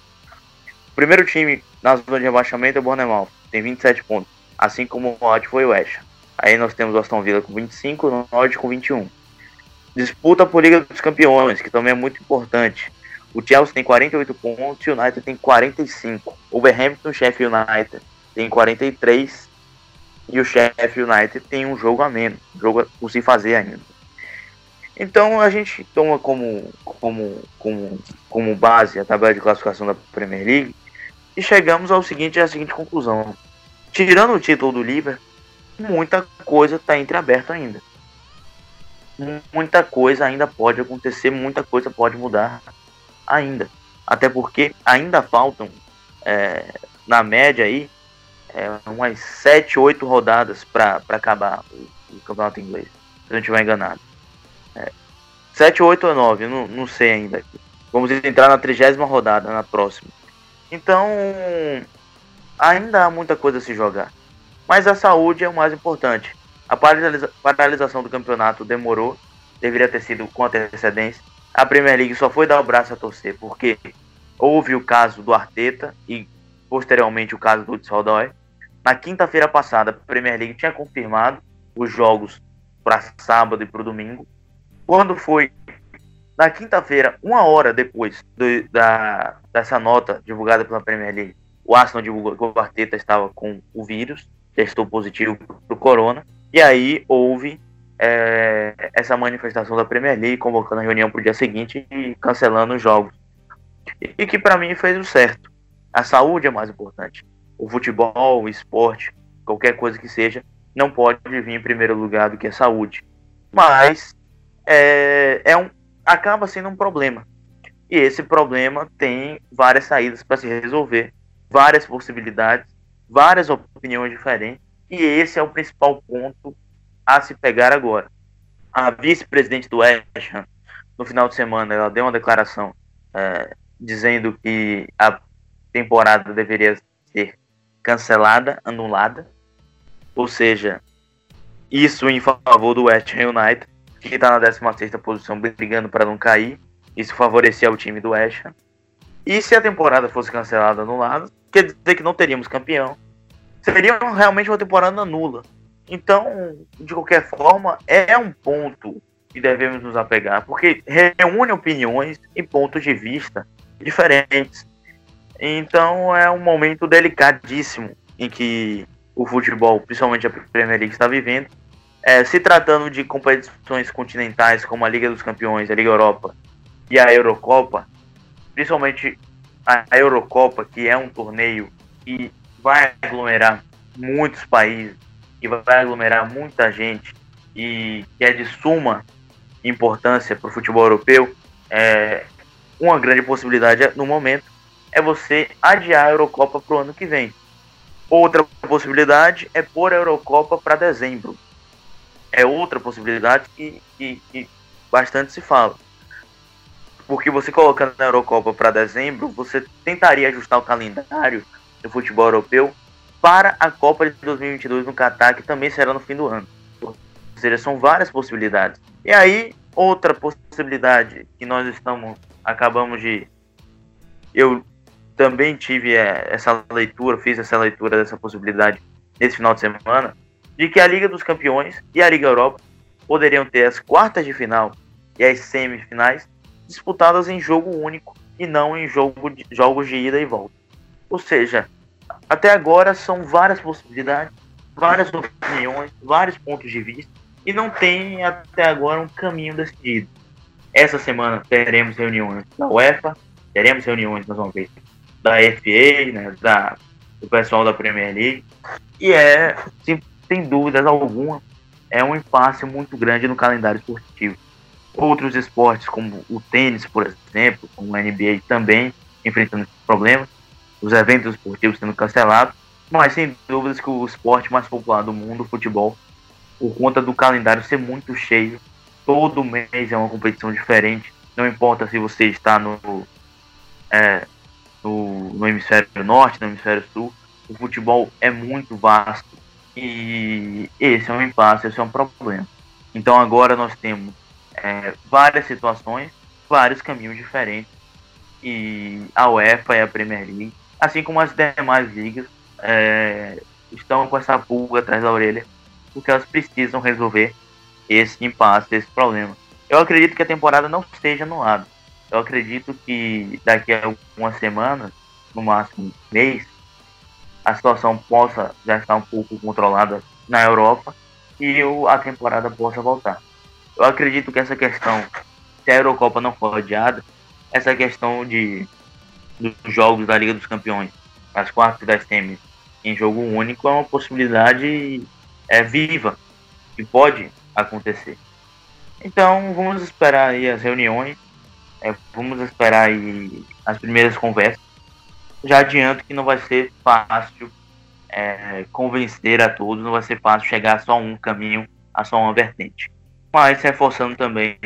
O primeiro time na zona de rebaixamento é o Bournemouth, tem 27 pontos, assim como o Watford e o West Ham. Aí nós temos o Aston Villa com 25 e o Norte com 21. Disputa por Liga dos Campeões, que também é muito importante. O Chelsea tem 48 pontos e o United tem 45. O Wolverhampton, Sheffield United, tem 43 e o Sheffield United tem um jogo a menos, um jogo por se fazer ainda. Então a gente toma como, como, como, como base a tabela de classificação da Premier League e chegamos ao seguinte, à seguinte conclusão. Tirando o título do Liverpool, muita coisa está entreaberta ainda. Muita coisa ainda pode acontecer, muita coisa pode mudar ainda. Até porque ainda faltam, é, na média aí, é, umas 7, 8 rodadas para acabar o, o, campeonato inglês. Se eu não estiver enganado. É, 7, 8 ou 9, não, não sei ainda. Vamos entrar na trigésima rodada, na próxima. Então, ainda há muita coisa a se jogar. Mas a saúde é o mais importante. A paralisa paralisação do campeonato demorou, deveria ter sido com antecedência. A Premier League só foi dar o braço a torcer porque houve o caso do Arteta e posteriormente o caso do Hudson Na quinta-feira passada, a Premier League tinha confirmado os jogos para sábado e para domingo. Quando foi na quinta-feira, uma hora depois do, da, dessa nota divulgada pela Premier League, o Arsenal divulgou que o Arteta estava com o vírus, testou positivo para o corona, e aí houve é, essa manifestação da Premier League convocando a reunião para o dia seguinte e cancelando os jogos. E que para mim fez o certo. A saúde é mais importante. O futebol, o esporte, qualquer coisa que seja, não pode vir em primeiro lugar do que a saúde. Mas é, é um, acaba sendo um problema. E esse problema tem várias saídas para se resolver, várias possibilidades, várias opiniões diferentes. E esse é o principal ponto a se pegar agora. A vice-presidente do West Ham, no final de semana, ela deu uma declaração é, dizendo que a temporada deveria ser cancelada, anulada. Ou seja, isso em favor do West Ham United, que está na 16 posição brigando para não cair. Isso favorecia o time do West Ham. E se a temporada fosse cancelada, anulada, quer dizer que não teríamos campeão. Seria realmente uma temporada nula. Então, de qualquer forma, é um ponto que devemos nos apegar, porque reúne opiniões e pontos de vista diferentes. Então, é um momento delicadíssimo em que o futebol, principalmente a Premier League, está vivendo. É, se tratando de competições continentais como a Liga dos Campeões, a Liga Europa e a Eurocopa, principalmente a Eurocopa, que é um torneio que vai aglomerar muitos países, que vai aglomerar muita gente e que é de suma importância para o futebol europeu, é, uma grande possibilidade no momento é você adiar a Eurocopa para o ano que vem. Outra possibilidade é pôr a Eurocopa para dezembro. É outra possibilidade que, que, que, bastante se fala. Porque você colocando a Eurocopa para dezembro, você tentaria ajustar o calendário do futebol europeu para a Copa de 2022 no Catar, que também será no fim do ano. Ou seja, são várias possibilidades. E aí, outra possibilidade que nós estamos, acabamos de. Eu também tive é, essa leitura, fiz essa leitura dessa possibilidade nesse final de semana, de que a Liga dos Campeões e a Liga Europa poderiam ter as quartas de final e as semifinais disputadas em jogo único e não em jogo de, jogos de ida e volta. Ou seja, até agora são várias possibilidades, várias opiniões, vários pontos de vista e não tem até agora um caminho decidido. Essa semana teremos reuniões da UEFA, teremos reuniões mais uma vez da FA, né, da, do pessoal da Premier League e é, sem, dúvidas alguma, é um impasse muito grande no calendário esportivo. Outros esportes, como o tênis, por exemplo, como a NBA, também enfrentando problemas os eventos esportivos sendo cancelados, mas sem dúvidas que o esporte mais popular do mundo, o futebol, por conta do calendário ser muito cheio, todo mês é uma competição diferente, não importa se você está no, é, no, no hemisfério norte, no hemisfério sul, o futebol é muito vasto e esse é um impasse, esse é um problema. Então agora nós temos é, várias situações, vários caminhos diferentes e a UEFA e a Premier League assim como as demais ligas, é, estão com essa pulga atrás da orelha, porque elas precisam resolver esse impasse, esse problema. Eu acredito que a temporada não esteja no lado. Eu acredito que daqui a algumas semanas, no máximo um mês, a situação possa já estar um pouco controlada na Europa e a temporada possa voltar. Eu acredito que essa questão, se a Eurocopa não for adiada, essa questão de dos jogos da Liga dos Campeões, as quartas das semis em jogo único é uma possibilidade é viva que pode acontecer. Então vamos esperar aí as reuniões, é, vamos esperar aí as primeiras conversas. Já adianto que não vai ser fácil é, convencer a todos, não vai ser fácil chegar a só um caminho, a só uma vertente. Mas reforçando também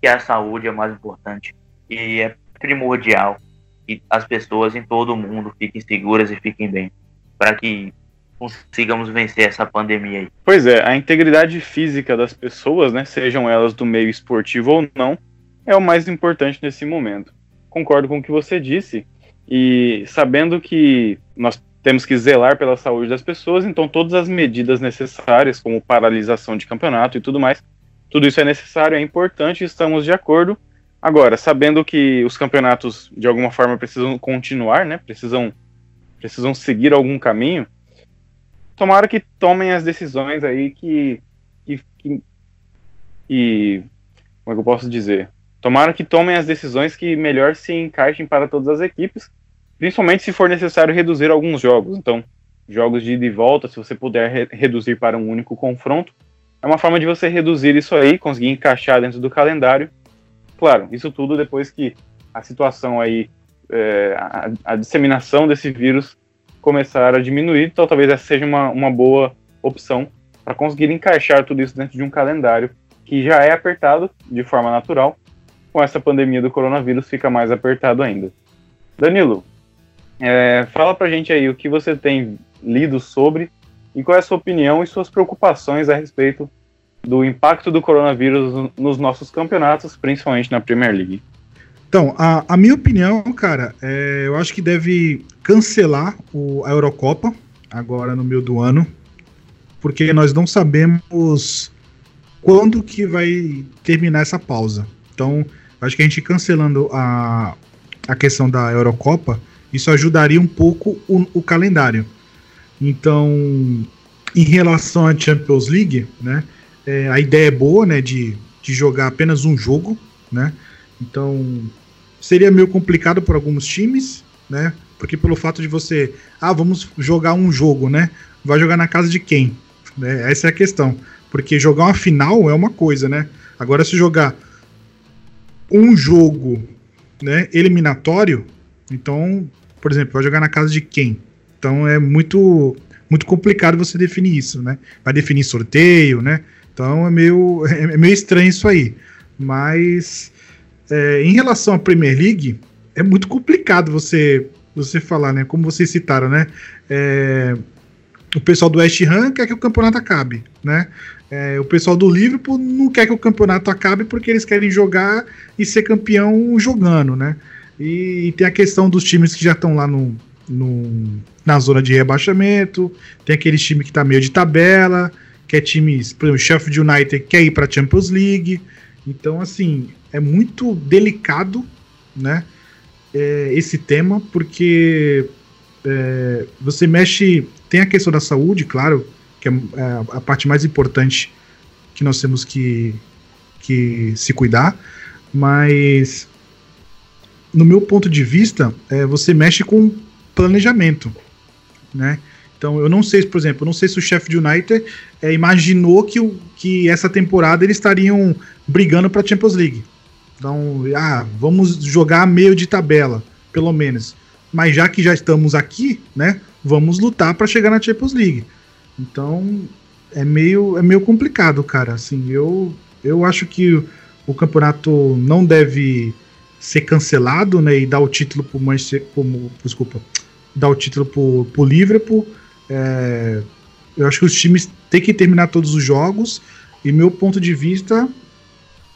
que a saúde é mais importante e é primordial que as pessoas em todo o mundo fiquem seguras e fiquem bem, para que consigamos vencer essa pandemia aí. Pois é, a integridade física das pessoas, né, sejam elas do meio esportivo ou não, é o mais importante nesse momento. Concordo com o que você disse e sabendo que nós temos que zelar pela saúde das pessoas, então todas as medidas necessárias, como paralisação de campeonato e tudo mais, tudo isso é necessário, é importante, estamos de acordo. Agora, sabendo que os campeonatos de alguma forma precisam continuar, né? Precisam precisam seguir algum caminho. Tomara que tomem as decisões aí que que, que, como é que eu posso dizer? Tomara que tomem as decisões que melhor se encaixem para todas as equipes principalmente se for necessário reduzir alguns jogos. Então, jogos de ida e volta, se você puder re reduzir para um único confronto, é uma forma de você reduzir isso aí, conseguir encaixar dentro do calendário. Claro, isso tudo depois que a situação aí, é, a, a, disseminação desse vírus começar a diminuir, então talvez essa seja uma, uma boa opção para conseguir encaixar tudo isso dentro de um calendário que já é apertado de forma natural. Com essa pandemia do coronavírus fica mais apertado ainda. Danilo, é, fala pra gente aí o que você tem lido sobre e qual é a sua opinião e suas preocupações a respeito do impacto do coronavírus nos nossos campeonatos, principalmente na Premier League. Então, a, a minha opinião, cara, é, eu acho que deve cancelar o, a Eurocopa agora no meio do ano, porque nós não sabemos quando que vai terminar essa pausa. Então, acho que a gente cancelando a, a questão da Eurocopa, isso ajudaria um pouco o, o calendário. Então, em relação à Champions League, né, é, a ideia é boa, né, de, de jogar apenas um jogo, né. Então, seria meio complicado para alguns times, né, porque pelo fato de você, ah, vamos jogar um jogo, né, vai jogar na casa de quem? Né, essa é a questão, porque jogar uma final é uma coisa, né. Agora se jogar um jogo, né, eliminatório, então por exemplo, vai jogar na casa de quem? Então é muito muito complicado você definir isso, né? Vai definir sorteio, né? Então é meio, é meio estranho isso aí. Mas é, em relação à Premier League, é muito complicado você você falar, né? Como vocês citaram, né? É, o pessoal do West Ham quer que o campeonato acabe, né? É, o pessoal do Liverpool não quer que o campeonato acabe porque eles querem jogar e ser campeão jogando, né? E, e tem a questão dos times que já estão lá no, no, na zona de rebaixamento. Tem aquele time que está meio de tabela, que é times, por exemplo, Sheffield United quer ir para a Champions League. Então, assim, é muito delicado, né? É, esse tema, porque é, você mexe. Tem a questão da saúde, claro, que é, é a parte mais importante que nós temos que, que se cuidar, mas no meu ponto de vista, é, você mexe com planejamento, né? Então, eu não sei, por exemplo, eu não sei se o chefe de United é, imaginou que, o, que essa temporada eles estariam brigando para a Champions League. Então, ah, vamos jogar meio de tabela, pelo menos. Mas já que já estamos aqui, né, vamos lutar para chegar na Champions League. Então, é meio, é meio complicado, cara. Assim, eu, eu acho que o campeonato não deve ser cancelado, né, e dar o título pro Manchester, como, desculpa, dar o título pro, pro Liverpool. É, eu acho que os times têm que terminar todos os jogos e meu ponto de vista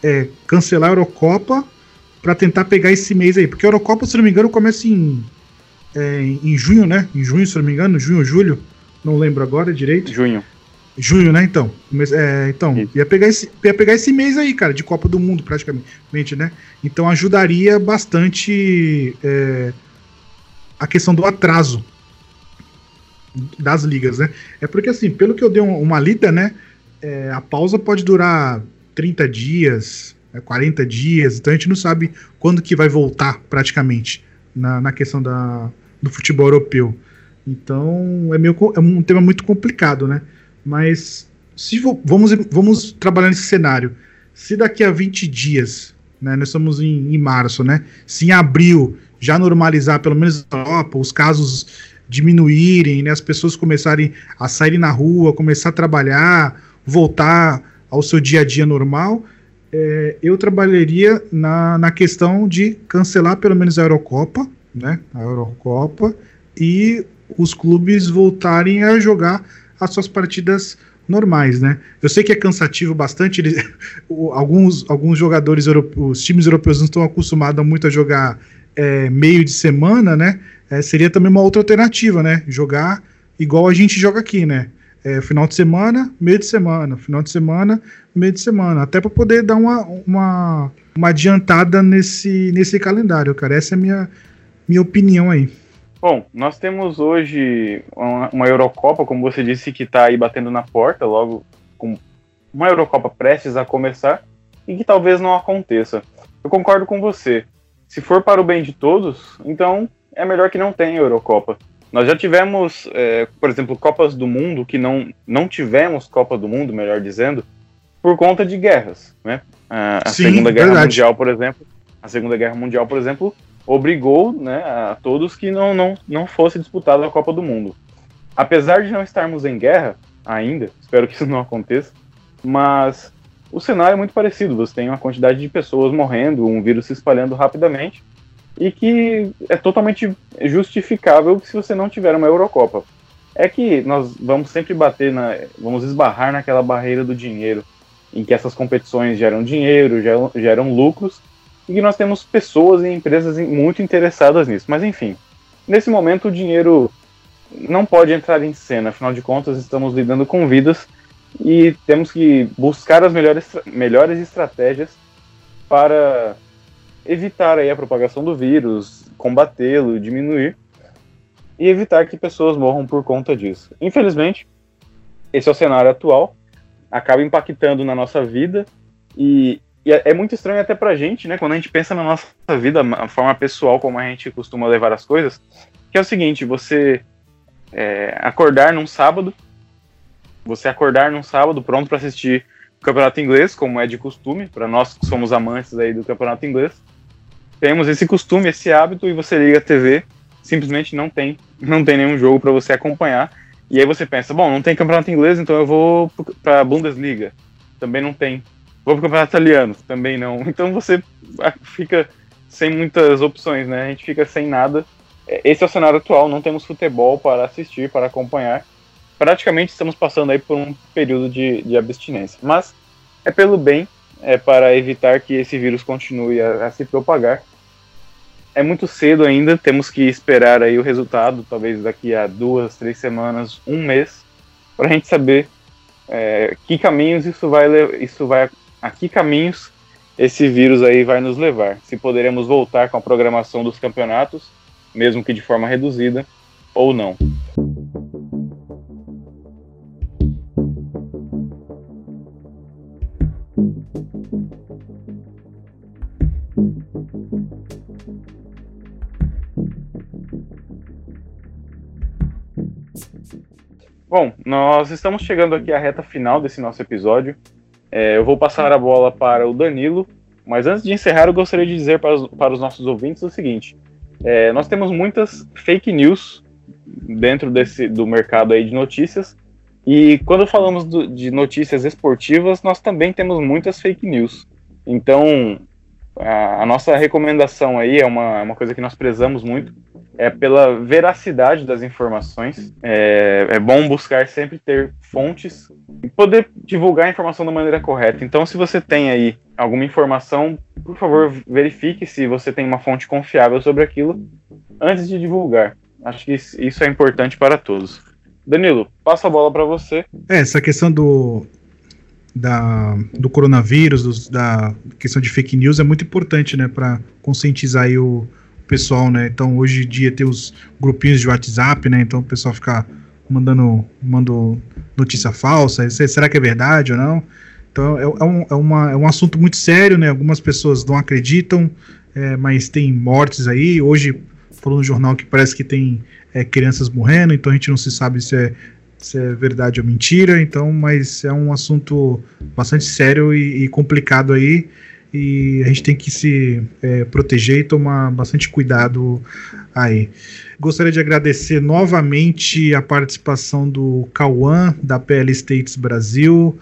é cancelar a Eurocopa para tentar pegar esse mês aí, porque a Eurocopa, se não me engano, começa em é, em junho, né? Em junho, se não me engano, junho ou julho, não lembro agora direito. Junho. Junho, né, então? É, então, ia pegar, esse, ia pegar esse mês aí, cara, de Copa do Mundo, praticamente, né? Então ajudaria bastante é, a questão do atraso. Das ligas, né? É porque, assim, pelo que eu dei uma lida, né? É, a pausa pode durar 30 dias, 40 dias, então a gente não sabe quando que vai voltar praticamente na, na questão da, do futebol europeu. Então é, meio, é um tema muito complicado, né? Mas se vamos, vamos trabalhar nesse cenário. Se daqui a 20 dias, né, nós estamos em, em março, né? Se em abril já normalizar, pelo menos Europa, os casos diminuírem, né, as pessoas começarem a sair na rua, começar a trabalhar, voltar ao seu dia a dia normal, é, eu trabalharia na, na questão de cancelar pelo menos a Eurocopa, né, a Eurocopa, e os clubes voltarem a jogar as suas partidas normais, né? Eu sei que é cansativo bastante, alguns, alguns jogadores, os times europeus não estão acostumados muito a jogar é, meio de semana, né? É, seria também uma outra alternativa, né? Jogar igual a gente joga aqui, né? É, final de semana, meio de semana, final de semana, meio de semana, até para poder dar uma, uma, uma adiantada nesse, nesse calendário, cara. Essa é a minha, minha opinião aí. Bom, nós temos hoje uma, uma Eurocopa, como você disse, que está aí batendo na porta, logo com uma Eurocopa prestes a começar e que talvez não aconteça. Eu concordo com você. Se for para o bem de todos, então é melhor que não tenha Eurocopa. Nós já tivemos, é, por exemplo, Copas do Mundo, que não, não tivemos Copa do Mundo, melhor dizendo, por conta de guerras. Né? A, a Sim, Segunda Guerra verdade. Mundial, por exemplo, a Segunda Guerra Mundial, por exemplo, obrigou né, a todos que não, não, não fosse disputada a Copa do Mundo. Apesar de não estarmos em guerra ainda, espero que isso não aconteça, mas o cenário é muito parecido. Você tem uma quantidade de pessoas morrendo, um vírus se espalhando rapidamente, e que é totalmente justificável se você não tiver uma Eurocopa. É que nós vamos sempre bater na. vamos esbarrar naquela barreira do dinheiro, em que essas competições geram dinheiro, geram, geram lucros, e que nós temos pessoas e empresas muito interessadas nisso. Mas enfim, nesse momento o dinheiro não pode entrar em cena, afinal de contas estamos lidando com vidas e temos que buscar as melhores, melhores estratégias para evitar aí a propagação do vírus, combatê-lo, diminuir e evitar que pessoas morram por conta disso. Infelizmente, esse é o cenário atual, acaba impactando na nossa vida e e é, é muito estranho até pra gente, né? Quando a gente pensa na nossa vida, a forma pessoal como a gente costuma levar as coisas, que é o seguinte, você é, acordar num sábado, você acordar num sábado pronto para assistir o campeonato inglês, como é de costume, para nós que somos amantes aí do campeonato inglês, temos esse costume, esse hábito, e você liga a TV, simplesmente não tem, não tem nenhum jogo para você acompanhar. E aí você pensa, bom, não tem campeonato inglês, então eu vou para a Bundesliga. Também não tem. Vou pro campeonato italiano, também não. Então você fica sem muitas opções, né? A gente fica sem nada. É, esse é o cenário atual, não temos futebol para assistir, para acompanhar. Praticamente estamos passando aí por um período de, de abstinência. Mas é pelo bem, é para evitar que esse vírus continue a, a se propagar. É muito cedo ainda, temos que esperar aí o resultado, talvez daqui a duas, três semanas, um mês, para a gente saber é, que caminhos isso vai, isso vai a que caminhos esse vírus aí vai nos levar. Se poderemos voltar com a programação dos campeonatos, mesmo que de forma reduzida, ou não. Bom, nós estamos chegando aqui à reta final desse nosso episódio. É, eu vou passar a bola para o Danilo, mas antes de encerrar, eu gostaria de dizer para os, para os nossos ouvintes o seguinte: é, nós temos muitas fake news dentro desse, do mercado aí de notícias, e quando falamos do, de notícias esportivas, nós também temos muitas fake news. Então, a, a nossa recomendação aí é uma, uma coisa que nós prezamos muito, é pela veracidade das informações. É, é, bom buscar sempre ter fontes e poder divulgar a informação da maneira correta. Então, se você tem aí alguma informação, por favor, verifique se você tem uma fonte confiável sobre aquilo antes de divulgar. Acho que isso é importante para todos. Danilo, passo a bola para você. É, essa questão do, da, do coronavírus, do, da questão de fake news é muito importante, né, para conscientizar o pessoal, né? Então hoje em dia tem os grupinhos de WhatsApp, né? Então o pessoal fica mandando, mandando notícia falsa, será que é verdade ou não? Então é, é, um, é, uma, é um assunto muito sério, né? Algumas pessoas não acreditam, é, mas tem mortes aí. Hoje falou no jornal que parece que tem é, crianças morrendo, então a gente não se sabe se é, se é verdade ou mentira, então, mas é um assunto bastante sério e, e complicado aí e a gente tem que se é, proteger e tomar bastante cuidado aí. Gostaria de agradecer novamente a participação do Cauã, da PL States Brasil.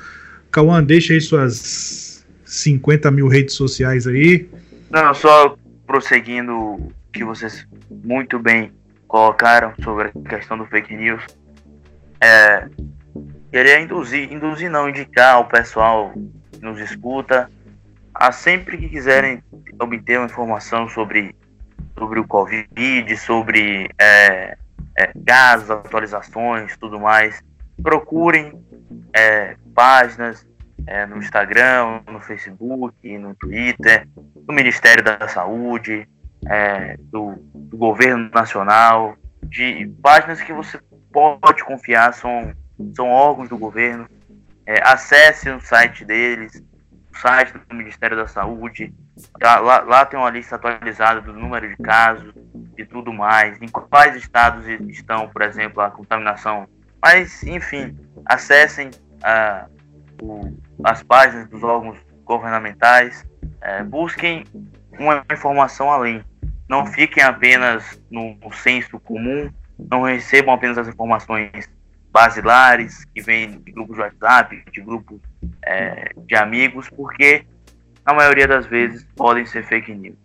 Cauã, deixa aí suas 50 mil redes sociais aí. Não, só prosseguindo o que vocês muito bem colocaram sobre a questão do fake news. É, queria induzir, induzir não, indicar ao pessoal que nos escuta a sempre que quiserem obter uma informação sobre, sobre o Covid, sobre é, é, casos, atualizações, tudo mais, procurem é, páginas é, no Instagram, no Facebook, no Twitter, do Ministério da Saúde, é, do, do, governo nacional, de páginas que você pode confiar, são, são órgãos do governo. É, acesse o site deles, site do Ministério da Saúde. Lá, lá tem uma lista atualizada do número de casos e tudo mais, em quais estados estão, por exemplo, a contaminação. Mas, enfim, acessem uh, o, as páginas dos órgãos governamentais, uh, busquem uma informação além. Não fiquem apenas no, no senso comum, não recebam apenas as informações basilares que vêm de grupos de WhatsApp, de grupos é, de amigos, porque na maioria das vezes podem ser fake news.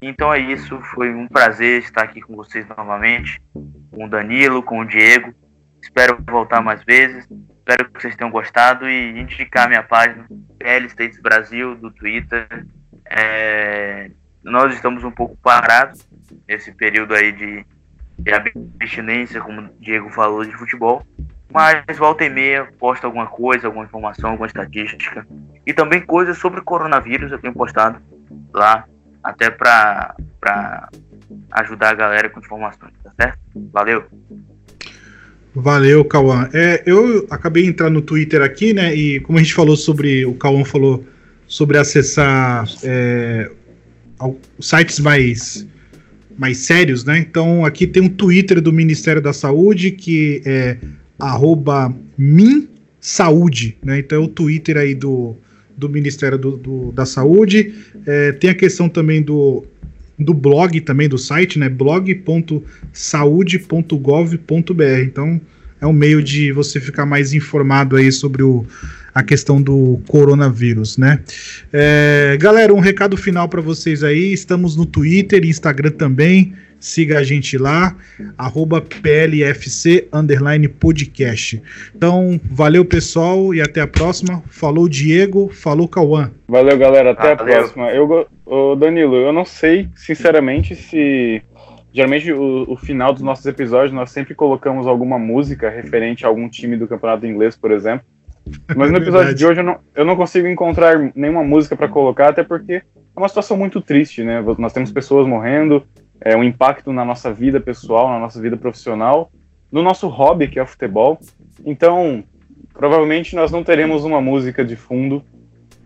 Então é isso, foi um prazer estar aqui com vocês novamente, com o Danilo, com o Diego. Espero voltar mais vezes. Espero que vocês tenham gostado e indicar minha página PL States Brasil do Twitter. É, nós estamos um pouco parados nesse período aí de a abstinência, como o Diego falou, de futebol. Mas volta e meia posta alguma coisa, alguma informação, alguma estatística. E também coisas sobre coronavírus eu tenho postado lá, até para ajudar a galera com informações, tá certo? Valeu! Valeu, Cauã. É, eu acabei de entrar no Twitter aqui, né? E como a gente falou sobre. O Cauã falou sobre acessar é, sites mais mais sérios, né? Então aqui tem um Twitter do Ministério da Saúde que é @minsaúde, né? Então é o Twitter aí do, do Ministério do, do da Saúde. É, tem a questão também do do blog também do site, né? blog.saude.gov.br. Então é um meio de você ficar mais informado aí sobre o, a questão do coronavírus, né? É, galera, um recado final para vocês aí. Estamos no Twitter e Instagram também. Siga a gente lá, arroba PLFC underline podcast. Então, valeu pessoal e até a próxima. Falou Diego, falou Cauã. Valeu galera, até a próxima. Eu, ô Danilo, eu não sei sinceramente se geralmente o, o, final dos nossos episódios nós sempre colocamos alguma música referente a algum time do campeonato inglês, por exemplo. Mas no episódio de hoje eu não, eu não consigo encontrar nenhuma música para colocar, até porque é uma situação muito triste, né? Nós temos pessoas morrendo, é um impacto na nossa vida pessoal, na nossa vida profissional, no nosso hobby, que é o futebol. Então, provavelmente nós não teremos uma música de fundo.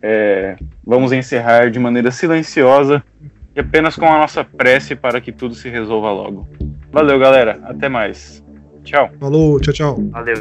É, vamos encerrar de maneira silenciosa e apenas com a nossa prece para que tudo se resolva logo. Valeu, galera. Até mais. Tchau. Falou, tchau, tchau. Valeu.